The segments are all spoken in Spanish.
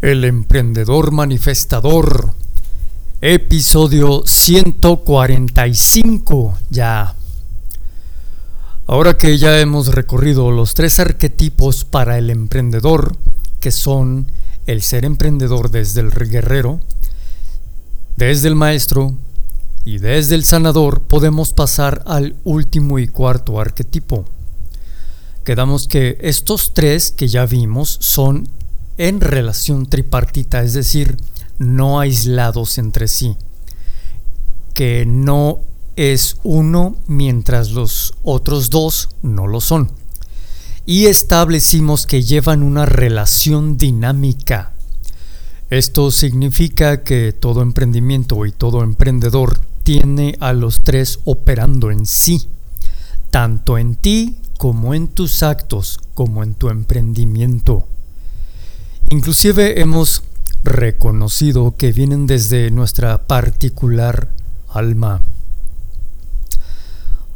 El emprendedor manifestador. Episodio 145 ya. Ahora que ya hemos recorrido los tres arquetipos para el emprendedor, que son el ser emprendedor desde el guerrero, desde el maestro y desde el sanador, podemos pasar al último y cuarto arquetipo. Quedamos que estos tres que ya vimos son en relación tripartita, es decir, no aislados entre sí, que no es uno mientras los otros dos no lo son. Y establecimos que llevan una relación dinámica. Esto significa que todo emprendimiento y todo emprendedor tiene a los tres operando en sí, tanto en ti como en tus actos, como en tu emprendimiento. Inclusive hemos reconocido que vienen desde nuestra particular alma.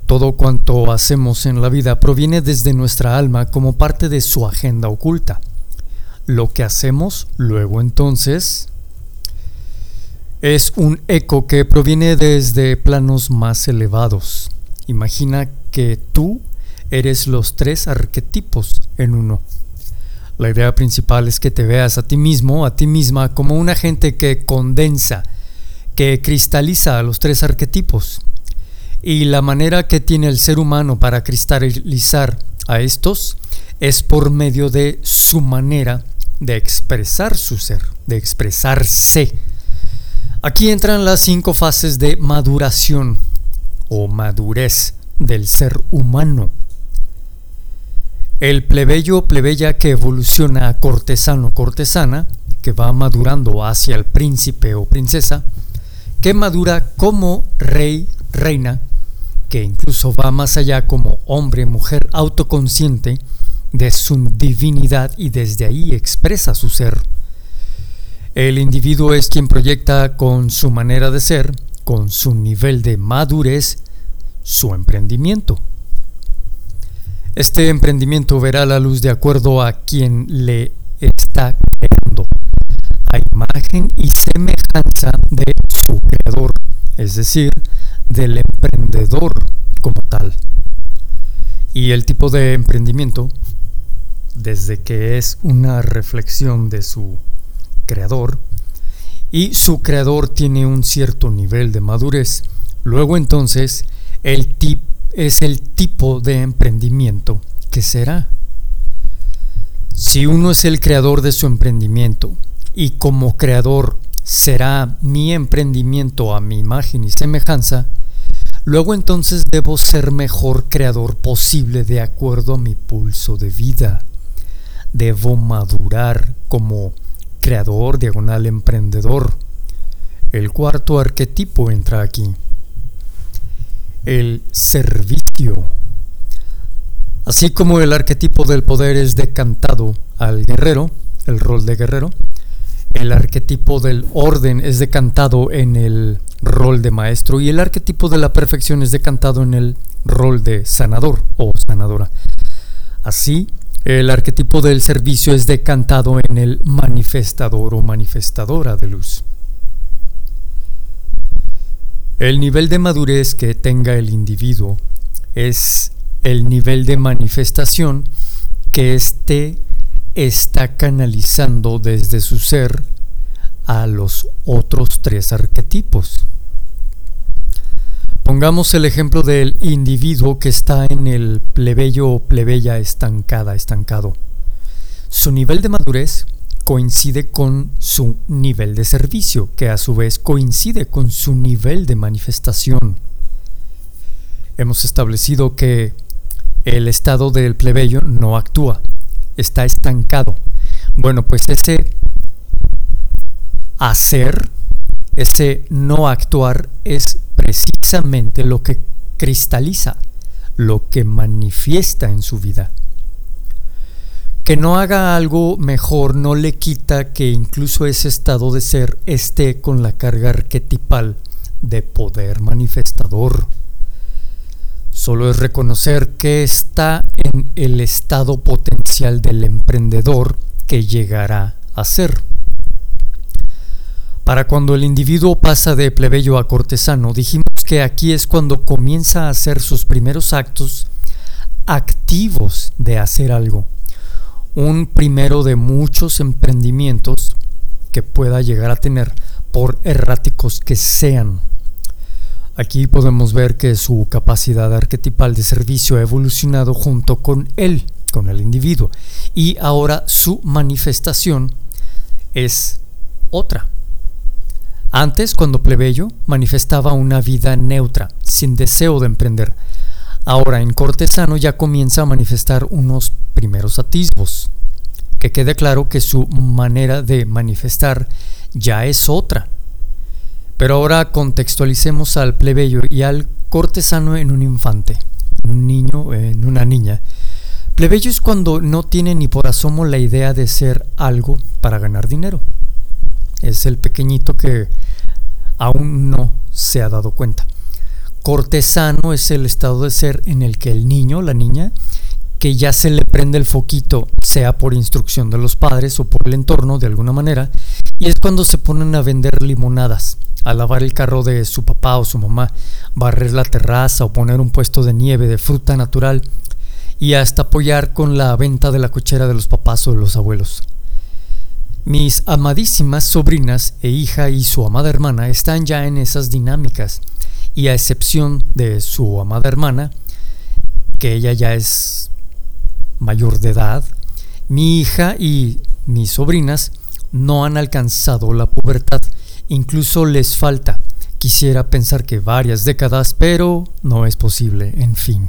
Todo cuanto hacemos en la vida proviene desde nuestra alma como parte de su agenda oculta. Lo que hacemos luego entonces es un eco que proviene desde planos más elevados. Imagina que tú eres los tres arquetipos en uno. La idea principal es que te veas a ti mismo, a ti misma, como un agente que condensa, que cristaliza a los tres arquetipos. Y la manera que tiene el ser humano para cristalizar a estos es por medio de su manera de expresar su ser, de expresarse. Aquí entran las cinco fases de maduración o madurez del ser humano. El plebeyo plebeya que evoluciona a cortesano cortesana, que va madurando hacia el príncipe o princesa, que madura como rey, reina, que incluso va más allá como hombre, mujer autoconsciente de su divinidad y desde ahí expresa su ser. El individuo es quien proyecta con su manera de ser, con su nivel de madurez, su emprendimiento. Este emprendimiento verá la luz de acuerdo a quien le está creando, a imagen y semejanza de su creador, es decir, del emprendedor como tal. Y el tipo de emprendimiento, desde que es una reflexión de su creador, y su creador tiene un cierto nivel de madurez, luego entonces el tipo es el tipo de emprendimiento que será. Si uno es el creador de su emprendimiento y como creador será mi emprendimiento a mi imagen y semejanza, luego entonces debo ser mejor creador posible de acuerdo a mi pulso de vida. Debo madurar como creador diagonal emprendedor. El cuarto arquetipo entra aquí el servicio. Así como el arquetipo del poder es decantado al guerrero, el rol de guerrero, el arquetipo del orden es decantado en el rol de maestro y el arquetipo de la perfección es decantado en el rol de sanador o sanadora. Así, el arquetipo del servicio es decantado en el manifestador o manifestadora de luz. El nivel de madurez que tenga el individuo es el nivel de manifestación que éste está canalizando desde su ser a los otros tres arquetipos. Pongamos el ejemplo del individuo que está en el plebeyo o plebeya estancada, estancado. Su nivel de madurez coincide con su nivel de servicio, que a su vez coincide con su nivel de manifestación. Hemos establecido que el estado del plebeyo no actúa, está estancado. Bueno, pues ese hacer, ese no actuar es precisamente lo que cristaliza, lo que manifiesta en su vida. Que no haga algo mejor no le quita que incluso ese estado de ser esté con la carga arquetipal de poder manifestador. Solo es reconocer que está en el estado potencial del emprendedor que llegará a ser. Para cuando el individuo pasa de plebeyo a cortesano, dijimos que aquí es cuando comienza a hacer sus primeros actos activos de hacer algo. Un primero de muchos emprendimientos que pueda llegar a tener por erráticos que sean. Aquí podemos ver que su capacidad arquetipal de servicio ha evolucionado junto con él, con el individuo, y ahora su manifestación es otra. Antes, cuando plebeyo, manifestaba una vida neutra, sin deseo de emprender. Ahora, en cortesano ya comienza a manifestar unos primeros atisbos. Que quede claro que su manera de manifestar ya es otra. Pero ahora contextualicemos al plebeyo y al cortesano en un infante, un niño, en una niña. Plebeyo es cuando no tiene ni por asomo la idea de ser algo para ganar dinero. Es el pequeñito que aún no se ha dado cuenta. Cortesano es el estado de ser en el que el niño, la niña, que ya se le prende el foquito, sea por instrucción de los padres o por el entorno de alguna manera, y es cuando se ponen a vender limonadas, a lavar el carro de su papá o su mamá, barrer la terraza o poner un puesto de nieve de fruta natural y hasta apoyar con la venta de la cochera de los papás o de los abuelos. Mis amadísimas sobrinas e hija y su amada hermana están ya en esas dinámicas y a excepción de su amada hermana, que ella ya es mayor de edad, mi hija y mis sobrinas no han alcanzado la pubertad Incluso les falta. Quisiera pensar que varias décadas, pero no es posible, en fin.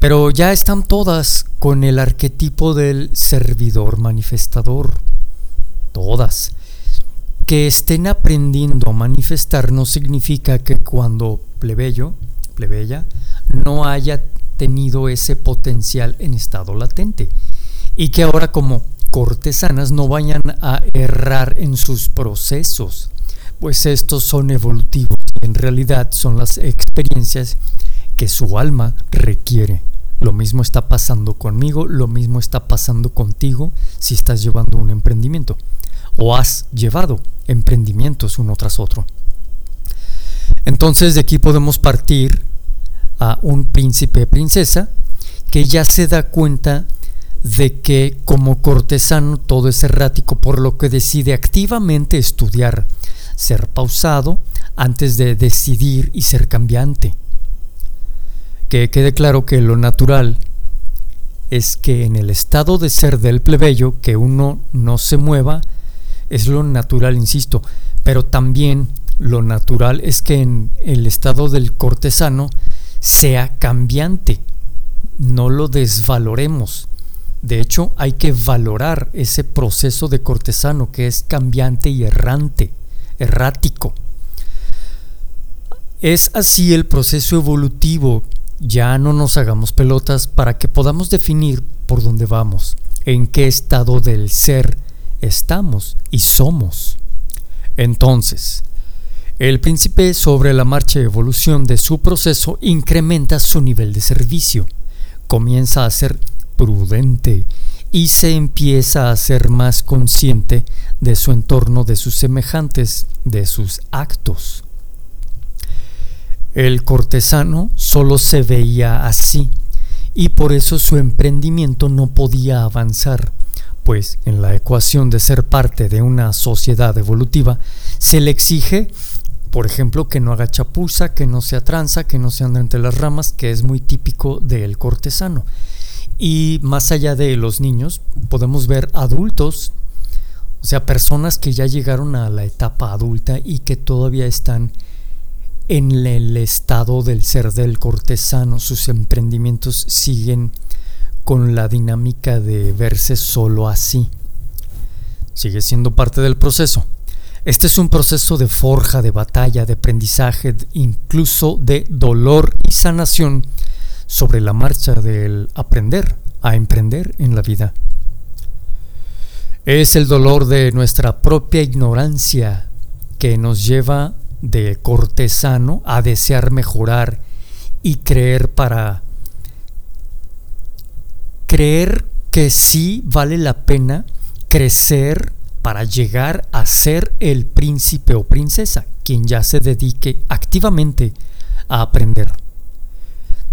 Pero ya están todas con el arquetipo del servidor manifestador. Todas. Que estén aprendiendo a manifestar no significa que cuando plebeyo, plebeya, no haya tenido ese potencial en estado latente. Y que ahora como cortesanas no vayan a errar en sus procesos pues estos son evolutivos y en realidad son las experiencias que su alma requiere. Lo mismo está pasando conmigo, lo mismo está pasando contigo si estás llevando un emprendimiento o has llevado emprendimientos uno tras otro. Entonces de aquí podemos partir a un príncipe princesa que ya se da cuenta de que como cortesano todo es errático, por lo que decide activamente estudiar ser pausado antes de decidir y ser cambiante. Que quede claro que lo natural es que en el estado de ser del plebeyo que uno no se mueva, es lo natural, insisto, pero también lo natural es que en el estado del cortesano sea cambiante, no lo desvaloremos. De hecho, hay que valorar ese proceso de cortesano que es cambiante y errante errático. Es así el proceso evolutivo, ya no nos hagamos pelotas para que podamos definir por dónde vamos, en qué estado del ser estamos y somos. Entonces, el príncipe sobre la marcha de evolución de su proceso incrementa su nivel de servicio, comienza a ser prudente y se empieza a ser más consciente de su entorno, de sus semejantes, de sus actos. El cortesano solo se veía así y por eso su emprendimiento no podía avanzar, pues en la ecuación de ser parte de una sociedad evolutiva se le exige, por ejemplo, que no haga chapuza, que no sea tranza, que no se ande entre las ramas, que es muy típico del cortesano. Y más allá de los niños, podemos ver adultos, o sea, personas que ya llegaron a la etapa adulta y que todavía están en el estado del ser del cortesano. Sus emprendimientos siguen con la dinámica de verse solo así. Sigue siendo parte del proceso. Este es un proceso de forja, de batalla, de aprendizaje, incluso de dolor y sanación sobre la marcha del aprender a emprender en la vida. Es el dolor de nuestra propia ignorancia que nos lleva de cortesano a desear mejorar y creer para creer que sí vale la pena crecer para llegar a ser el príncipe o princesa, quien ya se dedique activamente a aprender.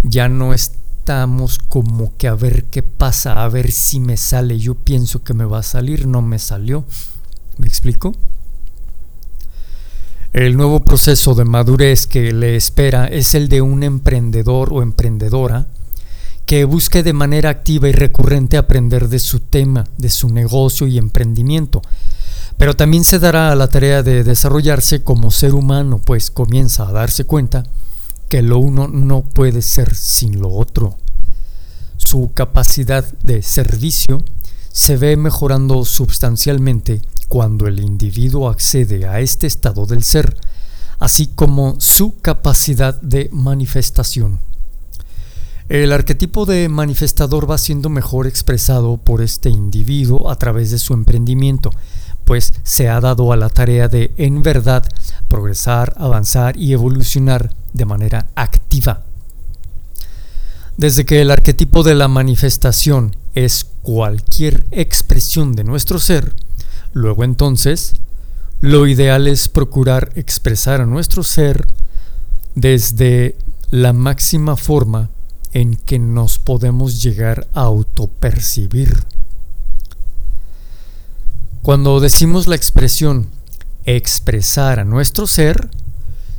Ya no estamos como que a ver qué pasa, a ver si me sale. Yo pienso que me va a salir, no me salió. ¿Me explico? El nuevo proceso de madurez que le espera es el de un emprendedor o emprendedora que busque de manera activa y recurrente aprender de su tema, de su negocio y emprendimiento. Pero también se dará a la tarea de desarrollarse como ser humano, pues comienza a darse cuenta que lo uno no puede ser sin lo otro. Su capacidad de servicio se ve mejorando sustancialmente cuando el individuo accede a este estado del ser, así como su capacidad de manifestación. El arquetipo de manifestador va siendo mejor expresado por este individuo a través de su emprendimiento, pues se ha dado a la tarea de, en verdad, progresar, avanzar y evolucionar de manera activa. Desde que el arquetipo de la manifestación es cualquier expresión de nuestro ser, Luego entonces, lo ideal es procurar expresar a nuestro ser desde la máxima forma en que nos podemos llegar a autopercibir. Cuando decimos la expresión expresar a nuestro ser,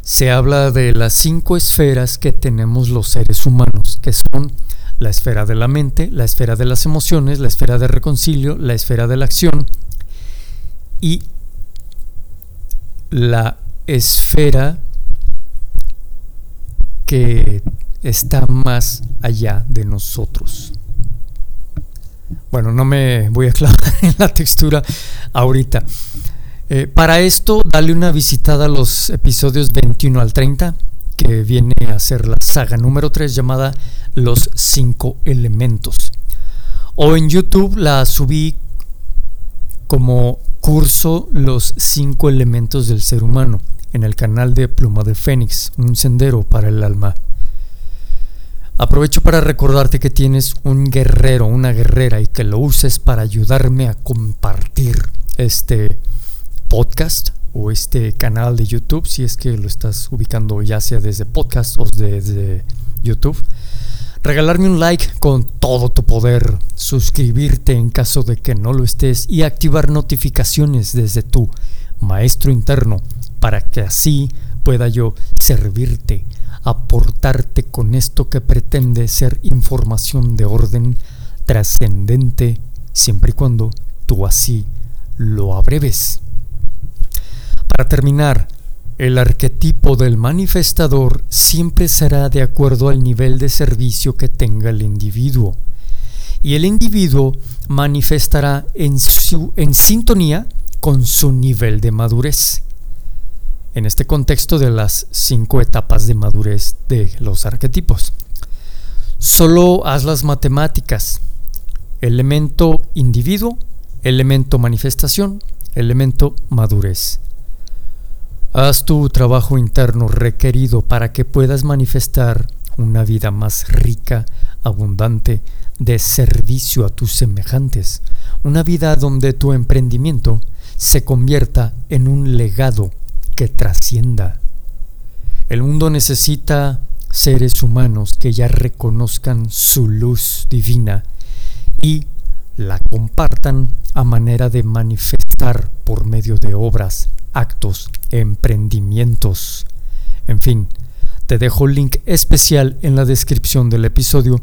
se habla de las cinco esferas que tenemos los seres humanos, que son la esfera de la mente, la esfera de las emociones, la esfera de reconcilio, la esfera de la acción y la esfera que está más allá de nosotros. Bueno, no me voy a clavar en la textura ahorita. Eh, para esto, dale una visitada a los episodios 21 al 30, que viene a ser la saga número 3 llamada Los 5 Elementos. O en YouTube la subí como curso Los cinco elementos del ser humano en el canal de Pluma de Fénix, un sendero para el alma. Aprovecho para recordarte que tienes un guerrero, una guerrera y que lo uses para ayudarme a compartir este podcast o este canal de YouTube, si es que lo estás ubicando ya sea desde podcast o desde YouTube. Regalarme un like con todo tu poder, suscribirte en caso de que no lo estés y activar notificaciones desde tu maestro interno para que así pueda yo servirte, aportarte con esto que pretende ser información de orden trascendente siempre y cuando tú así lo abreves. Para terminar, el arquetipo del manifestador siempre será de acuerdo al nivel de servicio que tenga el individuo. Y el individuo manifestará en, su, en sintonía con su nivel de madurez. En este contexto de las cinco etapas de madurez de los arquetipos. Solo haz las matemáticas. Elemento individuo, elemento manifestación, elemento madurez. Haz tu trabajo interno requerido para que puedas manifestar una vida más rica, abundante, de servicio a tus semejantes, una vida donde tu emprendimiento se convierta en un legado que trascienda. El mundo necesita seres humanos que ya reconozcan su luz divina y la compartan a manera de manifestar por medio de obras actos, emprendimientos. En fin, te dejo el link especial en la descripción del episodio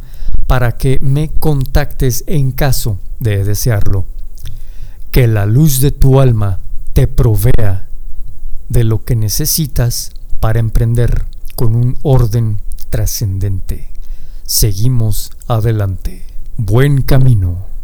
para que me contactes en caso de desearlo. Que la luz de tu alma te provea de lo que necesitas para emprender con un orden trascendente. Seguimos adelante. Buen camino.